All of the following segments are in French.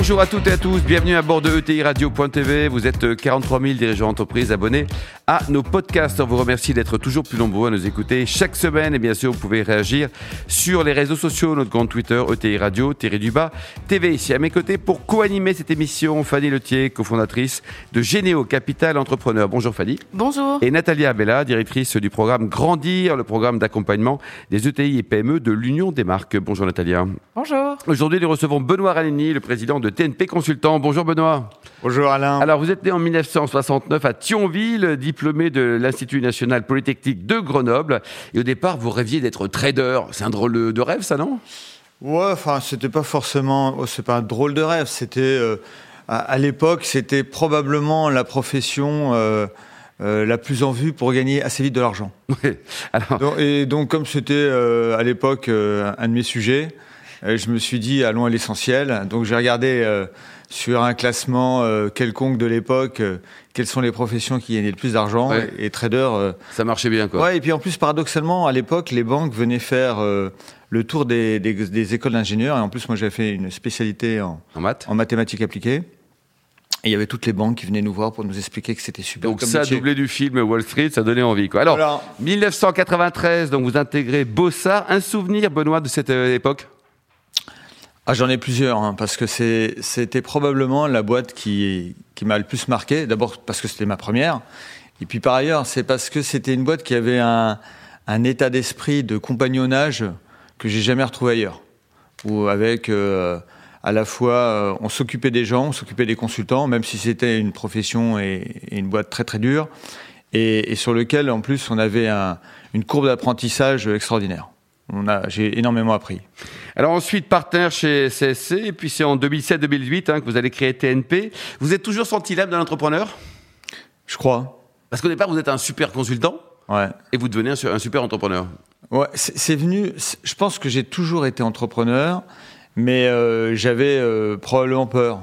Bonjour à toutes et à tous, bienvenue à bord de ETI Radio.tv. Vous êtes 43 000 dirigeants d'entreprise abonnés à nos podcasts. On vous remercie d'être toujours plus nombreux à nous écouter chaque semaine. Et bien sûr, vous pouvez réagir sur les réseaux sociaux, notre compte Twitter, ETI Radio, Thierry Dubas, TV ici à mes côtés pour co-animer cette émission. Fanny Letier, cofondatrice de Généo Capital Entrepreneur. Bonjour Fanny. Bonjour. Et Nathalie Abella, directrice du programme Grandir, le programme d'accompagnement des ETI et PME de l'Union des marques. Bonjour Nathalie. Bonjour. Aujourd'hui, nous recevons Benoît Ralini, le président de TNP Consultant. Bonjour Benoît. Bonjour Alain. Alors vous êtes né en 1969 à Thionville, diplômé de l'Institut national polytechnique de Grenoble. Et au départ, vous rêviez d'être trader. C'est un drôle de rêve, ça, non? Ouais, enfin, c'était pas forcément. Oh, c'est pas un drôle de rêve. C'était. Euh, à, l'époque, c'était probablement la profession. Euh, euh, la plus en vue pour gagner assez vite de l'argent. Oui. Alors... et donc, comme c'était à l'époque un de mes sujets, je me suis dit allons à l'essentiel. Donc, j'ai regardé sur un classement euh, quelconque de l'époque, euh, quelles sont les professions qui gagnaient le plus d'argent et, trader. Euh, ça marchait bien, quoi. Ouais, et puis en plus, paradoxalement, à l'époque, les banques venaient faire le tour des, des, écoles d'ingénieurs. Et en plus, moi, j'avais fait une spécialité en, en, mathématiques appliquées. Et il y avait toutes les banques qui venaient nous voir pour nous expliquer que c'était super. Donc ça, doublé du film Wall Street, ça donnait envie. Quoi. Alors, Alors 1993, donc vous intégrez Bossard. Un souvenir, Benoît, de cette époque? Ah, J'en ai plusieurs, hein, parce que c'était probablement la boîte qui, m'a le plus marqué. D'abord parce que c'était ma première. Et puis par ailleurs, c'est parce que c'était une boîte qui avait un, état d'esprit de compagnonnage que j'ai jamais retrouvé ailleurs. Où avec euh, à la fois, euh, on s'occupait des gens, on s'occupait des consultants, même si c'était une profession et, une boîte très très dure, et, sur lequel en plus on avait un, une courbe d'apprentissage extraordinaire j'ai énormément appris. Alors ensuite, partenaire chez CSC, et puis c'est en 2007-2008 hein, que vous allez créer TNP. Vous êtes toujours senti l'âme d'un entrepreneur? Je crois. Parce qu'au départ, vous êtes un super consultant, ouais. et vous devenez un, super entrepreneur. Ouais, c'est venu. Je pense que j'ai toujours été entrepreneur, mais euh, j'avais euh, probablement peur.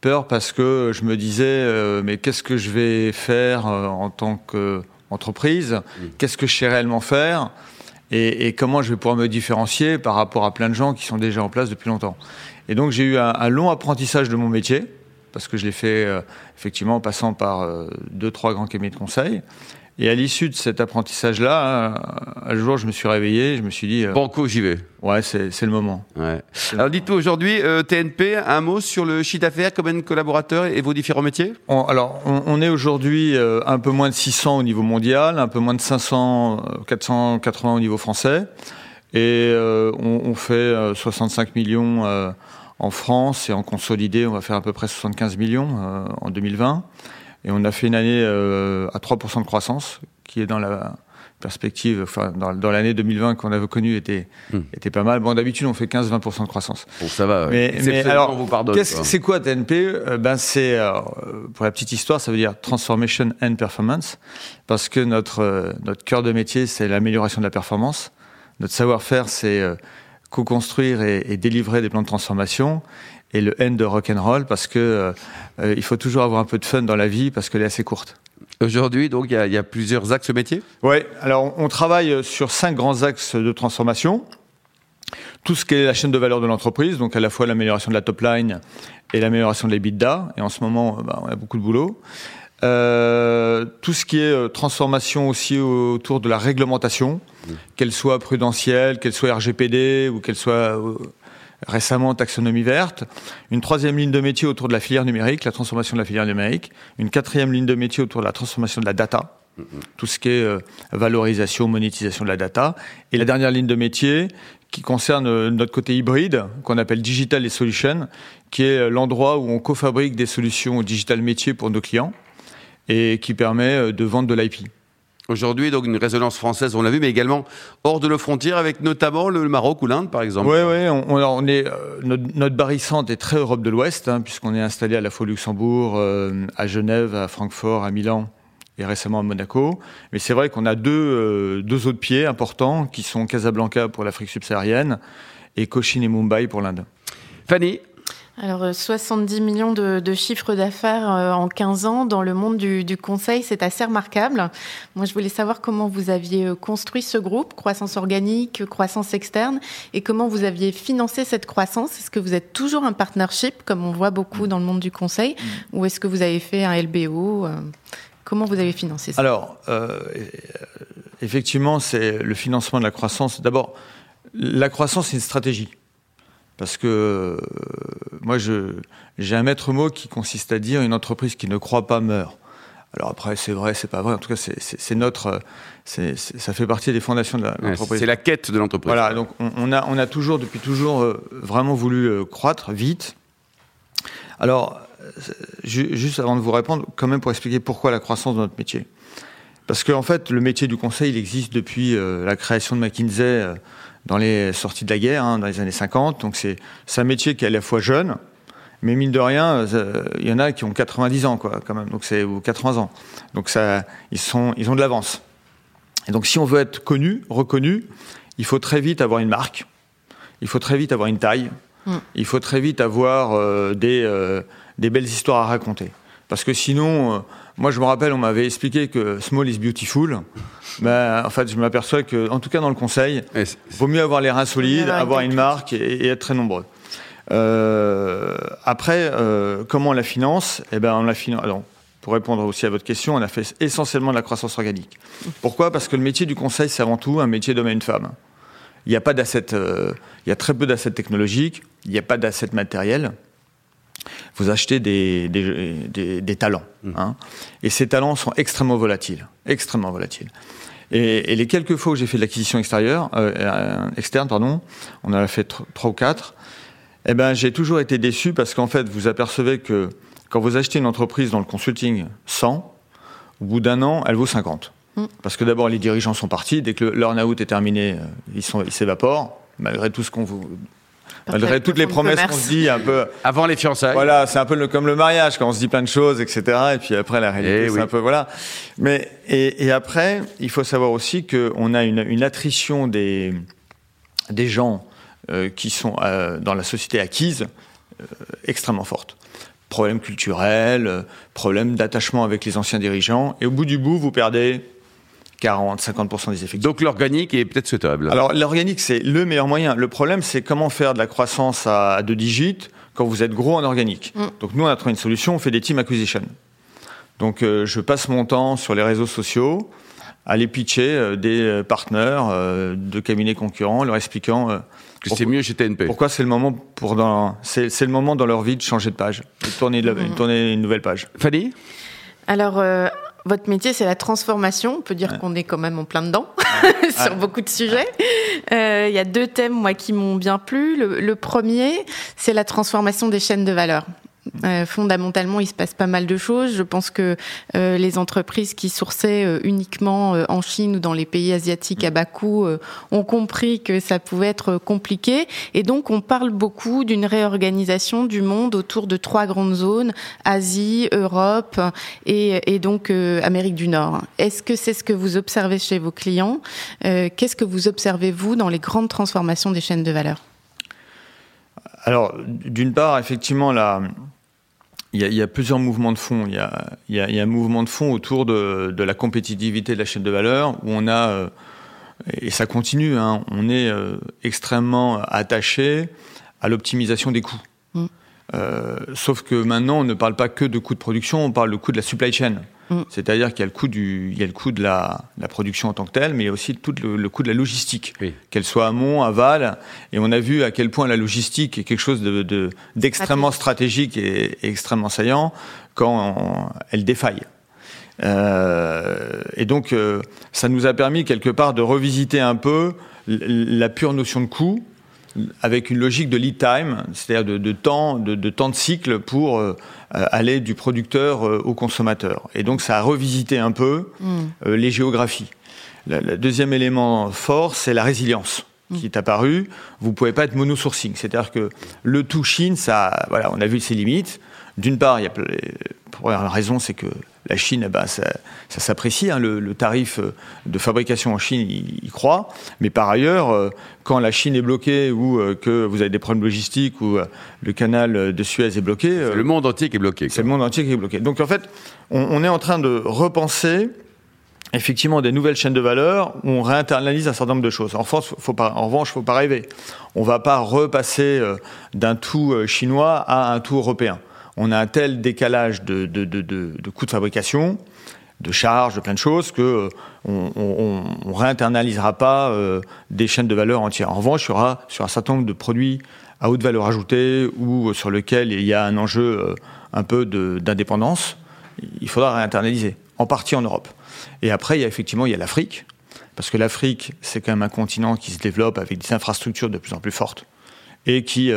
Peur parce que je me disais, euh, mais qu'est-ce que je vais faire en tant qu'entreprise? Mmh. Qu'est-ce que je sais réellement faire? Et, comment je vais pouvoir me différencier par rapport à plein de gens qui sont déjà en place depuis longtemps. Et donc j'ai eu un, un, long apprentissage de mon métier, parce que je l'ai fait euh, effectivement en passant par euh, deux, trois grands cabinets de conseil. Et à l'issue de cet apprentissage-là, un jour, je me suis réveillé, je me suis dit. Euh, Banco, j'y vais. Ouais, c'est le moment. Ouais. Alors, dites-moi aujourd'hui, euh, TNP, un mot sur le chiffre d'affaires, combien de collaborateurs et vos différents métiers? Alors, on, on est aujourd'hui euh, un peu moins de 600 au niveau mondial, un peu moins de 500, 480 au niveau français. Et euh, on, on, fait 65 millions en France et en consolidé, on va faire à peu près 75 millions en 2020. Et on a fait une année euh, à 3% de croissance, qui est dans la perspective, enfin, dans, dans l'année 2020 qu'on avait connue était, hmm. était pas mal. Bon, d'habitude, on fait 15-20% de croissance. Bon, ça va. Mais, mais alors, vous pardonne, c'est quoi TNP euh, Ben, c'est, euh, pour la petite histoire, ça veut dire Transformation and Performance, parce que notre, notre cœur de métier, c'est l'amélioration de la performance. Notre savoir-faire, c'est co-construire et, et, délivrer des plans de transformation et le N de rock'n'roll parce que euh, euh, il faut toujours avoir un peu de fun dans la vie parce qu'elle est assez courte. Aujourd'hui, donc, il y, y, a plusieurs axes métiers Oui, alors on travaille sur cinq grands axes de transformation. Tout ce qui est la chaîne de valeur de l'entreprise, donc à la fois l'amélioration de la top line et l'amélioration de l'EBITDA. Et en ce moment, bah, on a beaucoup de boulot. Euh, tout ce qui est euh, transformation aussi autour de la réglementation, mmh. qu'elle soit prudentielle, qu'elle soit RGPD ou qu'elle soit récemment taxonomie verte, une troisième ligne de métier autour de la filière numérique, la transformation de la filière numérique, une quatrième ligne de métier autour de la transformation de la data, tout ce qui est euh, valorisation, monétisation de la data, et la dernière ligne de métier qui concerne euh, notre côté hybride, qu'on appelle Digital et Solutions, qui est euh, l'endroit où on cofabrique des solutions digital métiers pour nos clients et qui permet de vendre de l'IP. Aujourd'hui, donc une résonance française, on l'a vu, mais également hors de nos frontières, avec notamment le Maroc ou l'Inde, par exemple. Oui, oui, on, on, est euh, notre, notre barycentre est très Europe de l'Ouest, hein, puisqu'on est installé à la fois au Luxembourg, euh, à Genève, à Francfort, à Milan et récemment à Monaco. Mais c'est vrai qu'on a deux, euh, deux autres pieds importants qui sont Casablanca pour l'Afrique subsaharienne et Cochin et Mumbai pour l'Inde. Fanny, alors, 70 euh, millions de, de chiffres d'affaires euh, en 15 ans dans le monde du, du conseil, c'est assez remarquable. Moi, je voulais savoir comment vous aviez euh, construit ce groupe, croissance organique, croissance externe, et comment vous aviez financé cette croissance. Est-ce que vous êtes toujours un partnership, comme on voit beaucoup dans le monde du conseil, mm. ou est-ce que vous avez fait un LBO Comment vous avez financé ça? Alors, euh, effectivement, c'est le financement de la croissance. D'abord, la croissance, c'est une stratégie. Parce que moi, j'ai un maître mot qui consiste à dire une entreprise qui ne croit pas meurt. Alors après, c'est vrai, c'est pas vrai. En tout cas, c'est notre, ça fait partie des fondations de l'entreprise. c'est la quête de l'entreprise. Voilà. Donc, on, a, on a toujours, depuis toujours, euh, vraiment voulu euh, croître vite. Alors, juste avant de vous répondre, quand même pour expliquer pourquoi la croissance de notre métier. Parce qu'en fait, le métier du conseil, il existe depuis la création de McKinsey dans les sorties de la guerre, hein, dans les années 50. Donc c'est un métier qui est à la fois jeune, mais mine de rien, euh, il y en a qui ont 90 ans, quoi, quand même. Donc c'est ou 80 ans. Donc ça, ils sont, ils ont de l'avance. Et donc si on veut être connu, reconnu, il faut très vite avoir une marque. Il faut très vite avoir une taille. Mm. Il faut très vite avoir euh, des, euh, des belles histoires à raconter. Parce que sinon, moi, je me rappelle, on m'avait expliqué que small is beautiful. Ben, en fait, je m'aperçois que, en tout cas dans le conseil, il vaut mieux avoir les reins solides, avoir une marque et, être très nombreux. Euh, après, euh, comment on la finance? Eh ben, on la finance. Alors, pour répondre aussi à votre question, on a fait essentiellement de la croissance organique. Pourquoi? Parce que le métier du conseil, c'est avant tout un métier d'homme et une femme. Il n'y a pas d'assets, euh, il y a très peu d'assets technologiques, il n'y a pas d'assets matériels vous achetez des, des, talents. Mmh. Hein. et ces talents sont extrêmement volatiles. Extrêmement volatiles. Et, les quelques fois où j'ai fait de l'acquisition extérieure, euh, euh, externe, pardon, on en a fait trois ou quatre, eh ben, j'ai toujours été déçu parce qu'en fait, vous apercevez que quand vous achetez une entreprise dans le consulting 100, au bout d'un an, elle vaut 50. Mmh. Parce que d'abord, les dirigeants sont partis. Dès que le out est terminé, euh, ils s'évaporent, malgré tout ce qu'on vous Malgré toutes les promesses qu'on se dit un peu. Avant les fiançailles. Voilà, c'est un peu comme le mariage, quand on se dit plein de choses, etc. Et puis après, la réalité, eh c'est un peu, voilà. Mais, et, après, il faut savoir aussi qu'on a une, attrition des, des gens euh, qui sont euh, dans la société acquise euh, extrêmement forte. Problème culturel, problème d'attachement avec les anciens dirigeants. Et au bout du bout, vous perdez 40, 50% des effectifs. Donc l'organique est peut-être souhaitable. Alors l'organique, c'est le meilleur moyen. Le problème, c'est comment faire de la croissance à deux digits quand vous êtes gros en organique. Mm. Donc nous, on a trouvé une solution, on fait des team acquisition. Donc euh, je passe mon temps sur les réseaux sociaux à les pitcher euh, des euh, partenaires de cabinets concurrents, leur expliquant que c'est mieux chez TNP. Pourquoi c'est le moment pour dans c'est, le moment dans leur vie de changer de page, de tourner, de, mm. tourner une nouvelle page. Fanny? Alors votre métier, c'est la transformation. On peut dire qu'on est quand même en plein dedans sur beaucoup de sujets. Euh, il y a deux thèmes, moi, qui m'ont bien plu. le premier, c'est la transformation des chaînes de valeur. Euh, fondamentalement, il se passe pas mal de choses. Je pense que euh, les entreprises qui sourçaient euh, uniquement en Chine ou dans les pays asiatiques à bas coût ont compris que ça pouvait être compliqué. Et donc, on parle beaucoup d'une réorganisation du monde autour de trois grandes zones Asie, Europe et, et donc Amérique du Nord. Est-ce que c'est ce que vous observez chez vos clients? Qu'est-ce que vous observez vous dans les grandes transformations des chaînes de valeur? Alors, d'une part, effectivement, la, il y, a, plusieurs mouvements de fond. Il y a, un mouvement de fond autour de, la compétitivité de la chaîne de valeur, où on a, euh, et ça continue, hein, on est euh, extrêmement attaché à l'optimisation des coûts. Mm. Euh, sauf que maintenant, on ne parle pas que de coûts de production, on parle de coûts de la supply chain. Mm. C'est-à-dire qu'il y a le coût du, il y a le coût de la, la, production en tant que telle, mais il y a aussi tout le, coût de la logistique, qu'elle soit amont, aval. Et on a vu à quel point la logistique est quelque chose de, d'extrêmement stratégique et, extrêmement saillant quand elle défaille. Euh, et donc, euh, ça nous a permis quelque part de revisiter un peu la pure notion de coût avec une logique de lead time, c'est-à-dire de, temps, de, temps de cycle pour euh, aller du producteur euh, au consommateur. Et donc ça a revisité un peu mm. euh, les géographies. Le deuxième élément fort, c'est la résilience mm. qui est apparu. Vous pouvez pas être monosourcing, c'est-à-dire que le tout Chine, ça, voilà, on a vu ses limites. D'une part, il y a la raison, c'est que la Chine, eh ben, ça, s'apprécie. Hein. le, tarif de fabrication en Chine, il, croît. Mais par ailleurs, quand la Chine est bloquée ou que vous avez des problèmes logistiques ou le canal de Suez est bloqué, c'est le monde entier qui est bloqué. C'est le monde entier qui est bloqué. Donc en fait, on, est en train de repenser effectivement des nouvelles chaînes de valeur où on réinternalise un certain nombre de choses. En, France, faut pas, en revanche, il ne faut pas rêver. On ne va pas repasser d'un tout chinois à un tout européen on a un tel décalage de, de, coûts de fabrication, de charges, de plein de choses, que euh, on, réinternalisera pas euh, des chaînes de valeur entières. En revanche, sur un certain nombre de produits à haute valeur ajoutée ou sur lesquels il y a un enjeu euh, un peu d'indépendance, il faudra réinternaliser, en partie en Europe. Et après, il y a effectivement il y a l'Afrique, parce que l'Afrique, c'est quand même un continent qui se développe avec des infrastructures de plus en plus fortes et qui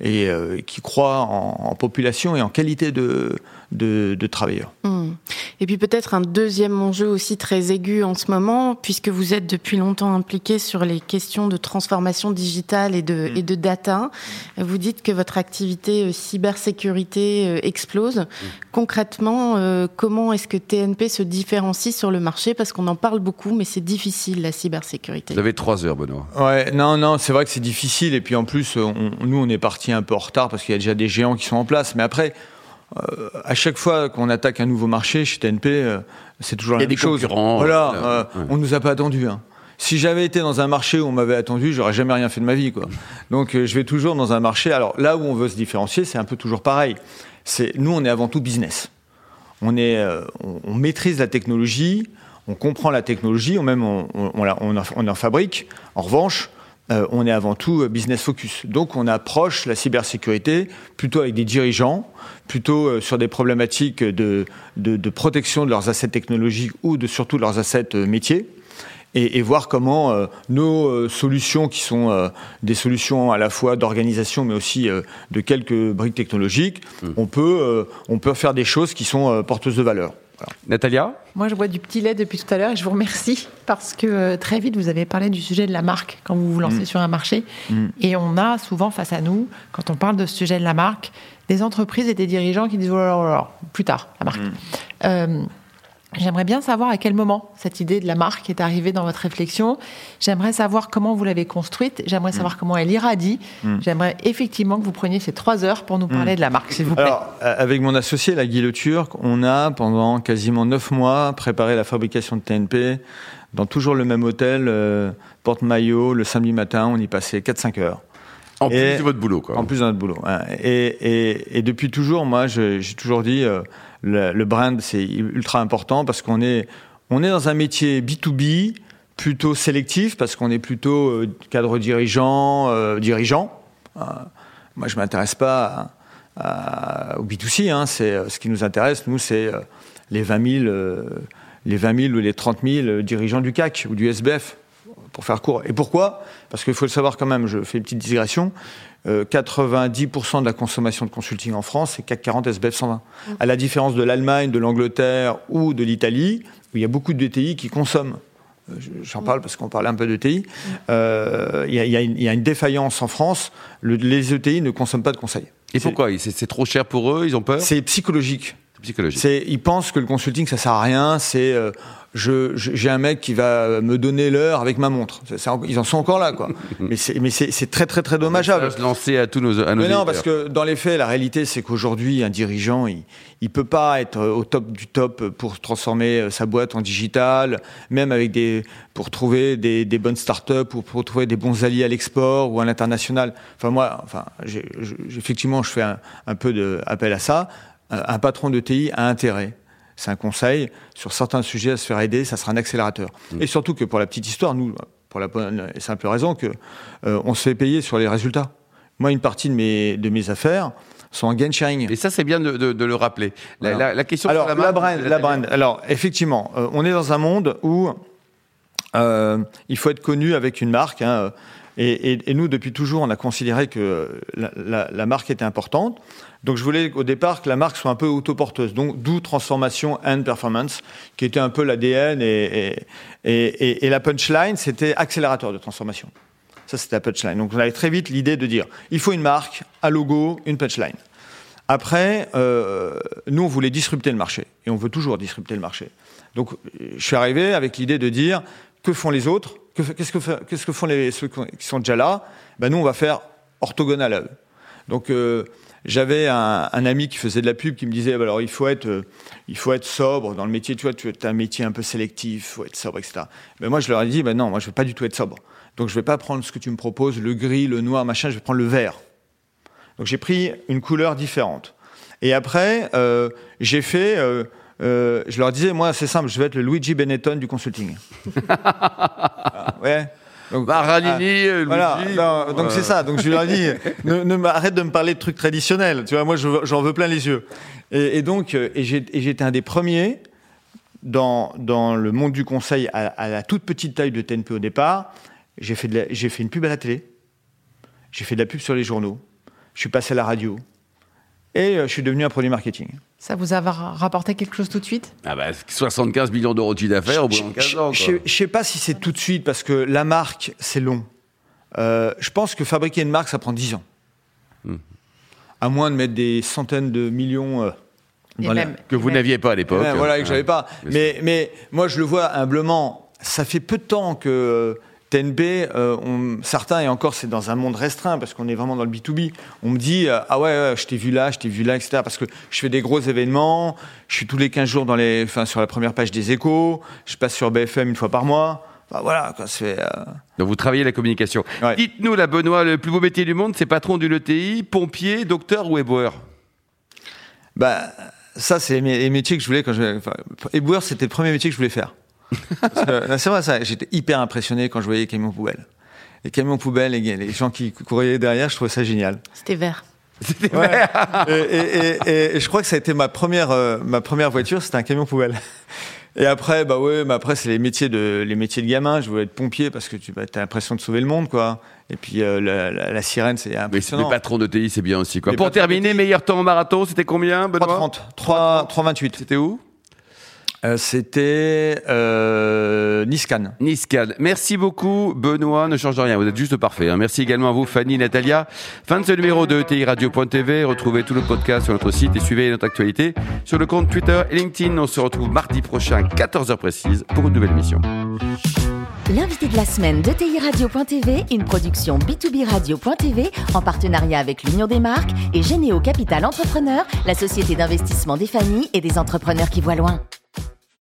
et euh, qui croit en, population et en qualité de, de, travailleurs. Hmm. Et puis peut-être un deuxième enjeu aussi très aigu en ce moment, puisque vous êtes depuis longtemps impliqué sur les questions de transformation digitale et de, hmm. et de data. Vous dites que votre activité euh, cybersécurité euh, explose. Hmm. Concrètement, comment est-ce que TNP se différencie sur le marché? Parce qu'on en parle beaucoup, mais c'est difficile la cybersécurité. Vous avez trois heures, Benoît. Ouais, non, non, c'est vrai que c'est difficile. Et puis en plus, nous, on est parti un peu en retard parce qu'il y a déjà des géants qui sont en place. Mais après, euh, à chaque fois qu'on attaque un nouveau marché chez TNP, euh, c'est toujours la même chose. Voilà, euh, on nous a pas attendu. Hein. Si j'avais été dans un marché où on m'avait attendu, j'aurais jamais rien fait de ma vie, quoi. Donc, je vais toujours dans un marché. Alors là où on veut se différencier, c'est un peu toujours pareil. C'est nous, on est avant tout business. On est, on, maîtrise la technologie, on comprend la technologie, on même on, on, on en fabrique. En revanche, euh, on est avant tout euh, business focus. Donc on approche la cybersécurité plutôt avec des dirigeants, plutôt euh, sur des problématiques de, protection de leurs assets technologiques ou de surtout leurs assets métiers. Et, voir comment nos solutions, qui sont des solutions à la fois d'organisation, mais aussi de quelques briques technologiques, mmh. on, peut, on peut faire des choses qui sont porteuses de valeur. Natalia Moi, je bois du petit lait depuis tout à l'heure et je vous remercie parce que euh, très vite, vous avez parlé du sujet de la marque quand vous vous lancez mm. sur un marché. Mm. Et on a souvent face à nous, quand on parle de ce sujet de la marque, des entreprises et des dirigeants qui disent oh là là, plus tard, la marque. Mm. Euh, J'aimerais bien savoir à quel moment cette idée de la marque est arrivée dans votre réflexion. J'aimerais savoir comment vous l'avez construite. J'aimerais savoir mm. comment elle irradie. Mm. J'aimerais effectivement que vous preniez ces trois heures pour nous parler mm. de la marque, s'il vous plaît. Alors, avec mon associé, la Guy Le Turc, on a pendant quasiment neuf mois préparé la fabrication de TNP dans toujours le même hôtel, euh, Porte-Maillot, le samedi matin. On y passait 4-5 heures. En plus de votre boulot, quoi. En plus de notre boulot. Et, depuis toujours, moi, j'ai toujours dit. Euh, le, brand, c'est ultra important parce qu'on est, on est dans un métier B2B plutôt sélectif parce qu'on est plutôt euh, cadre dirigeant, euh, dirigeant. Euh, moi, je m'intéresse pas au B2C. Hein, c'est ce qui nous intéresse. Nous, c'est les 20 000, les 20 000 ou les 30 000 dirigeants du CAC ou du SBF, pour faire court. Et pourquoi? Parce qu'il faut le savoir quand même. Je fais une petite digression. 90% euh, de la consommation de consulting en France, c'est CAC 40 SBF 120. À la différence de l'Allemagne, de l'Angleterre ou de l'Italie, où il y a beaucoup de DTI qui consomment. Euh, j'en parle parce qu'on parlait un peu d'ETI. Euh, il y, a une défaillance en France. les ETI ne consomment pas de conseils. Et pourquoi? C'est trop cher pour eux? Ils ont peur? C'est psychologique. Psychologique. Ils pensent que le consulting, ça sert à rien. C'est j'ai un mec qui va me donner l'heure avec ma montre. ils en sont encore là, quoi. mais c'est très, très, très dommageable. Se lancer à tous nos, à nos Mais non, parce que dans les faits, la réalité, c'est qu'aujourd'hui, un dirigeant, il, il peut pas être au top du top pour transformer euh, sa boîte en digital, même avec des, pour trouver des, des bonnes startups ou pour trouver des bons alliés à l'export ou à l'international. Enfin, moi, enfin, effectivement, je fais un, un peu de appel à ça. Un patron de TI a intérêt c'est un conseil. Sur certains sujets à se faire aider, ça sera un accélérateur. Mm. Et surtout que pour la petite histoire, nous, pour la bonne et simple raison que euh, on se fait payer sur les résultats. Moi, une partie de mes, de mes affaires sont en gain sharing. Et ça, c'est bien de, de, le rappeler. La, la, question Alors, sur la, brand, la brand. Alors, effectivement, euh, on est dans un monde où euh, il faut être connu avec une marque. Hein, et, nous, depuis toujours, on a considéré que la, marque était importante. Donc je voulais au départ que la marque soit un peu autoporteuse, donc d'où transformation and performance, qui était un peu l'ADN et, la punchline, c'était accélérateur de transformation. Ça, c'était la punchline. Donc on avait très vite l'idée de dire, il faut une marque, un logo, une punchline. Après, euh, nous, on voulait disrupter le marché. Et on veut toujours disrupter le marché. Donc, je suis arrivé avec l'idée de dire, que font les autres Qu'est-ce que, font ceux qui sont déjà là? Ben, Nous, on va faire orthogonal à eux. Donc, euh, j'avais un, ami qui faisait de la pub qui me disait, bah, alors il faut être, euh, il faut être sobre dans le métier. Tu vois, tu as un métier un peu sélectif, il faut être sobre, etc. Mais moi, je leur ai dit, ben non, moi, je veux pas du tout être sobre. Donc, je ne vais pas prendre ce que tu me proposes, le gris, le noir, machin. Je vais prendre le vert. Donc, j'ai pris une couleur différente. Et après, euh, j'ai fait. Euh, euh, je leur disais, moi, c'est simple, je vais être le Luigi Benetton du consulting. ah, ouais. Donc, bah, euh, voilà, non, donc c'est ça. Donc je leur ai dit, ne, ne arrête de me parler de trucs traditionnels. Tu vois, moi j'en veux plein les yeux. Et, et donc, euh, et j'étais un des premiers dans, dans le monde du conseil à, à la toute petite taille de TNP au départ. J'ai fait, j'ai fait une pub à la télé. J'ai fait de la pub sur les journaux. Je suis passé à la radio. Et je suis devenu un produit marketing. Ça vous a rapporté quelque chose tout de suite? Ah bah, 75 millions d'euros de chiffre d'affaires au bout de 15 ans. Je ne sais pas si c'est tout de suite, parce que la marque, c'est long. Euh, je pense que fabriquer une marque, ça prend 10 ans. Hmm. À moins de mettre des centaines de millions... Euh, que vous n'aviez pas à l'époque. voilà, que j'avais pas. Mais, mais moi, je le vois humblement. Ça fait peu de temps que TNB, euh, on, certains, et encore c'est dans un monde restreint, parce qu'on est vraiment dans le B2B, on me dit, euh, ah ouais, je t'ai vu là, je t'ai vu là, etc. Parce que je fais des gros événements, je suis tous les 15 jours dans les, enfin, sur la première page des échos, je passe sur BFM une fois par mois. Enfin, voilà, quoi, c'est... Euh... Donc vous travaillez la communication. Ouais. Dites-nous, la Benoît, le plus beau métier du monde, c'est patron d'une ETI, pompier, docteur ou éboueur? Bah, ça, c'est les métiers que je voulais quand je... Enfin, éboueur, c'était le premier métier que je voulais faire. C'est vrai, ça. J'étais hyper impressionné quand je voyais les camions poubelles. Les camions poubelles, les, les gens qui couraient derrière, je trouvais ça génial. C'était vert. C'était vert. Et, et, et, je crois que ça a été ma première, euh, ma première voiture, c'était un camion poubelle. Et après, bah ouais, mais après c'est les métiers de les métiers de gamin. Je voulais être pompier parce que tu bah, as l'impression de sauver le monde, quoi. Et puis euh, la, la, la, sirène, c'est impressionnant. Mais le patron de TI, c'est bien aussi, quoi. Pour terminer, meilleur temps au marathon, c'était combien, Benoît 3,30. 3,28. C'était où? Euh, c'était euh, Niscan. Niscan. Merci beaucoup, Benoît. Ne change rien, vous êtes juste parfait. Hein. Merci également à vous, Fanny, Natalia. Fin de ce numéro de ETI Radio.tv. Retrouvez tous nos podcasts sur notre site et suivez notre actualité sur le compte Twitter et LinkedIn. On se retrouve mardi prochain, 14h précise, pour une nouvelle émission. L'invité de la semaine de TI Radio.tv, une production B2B Radio.tv en partenariat avec l'Union des marques et Généo Capital Entrepreneur, la société d'investissement des familles et des entrepreneurs qui voient loin.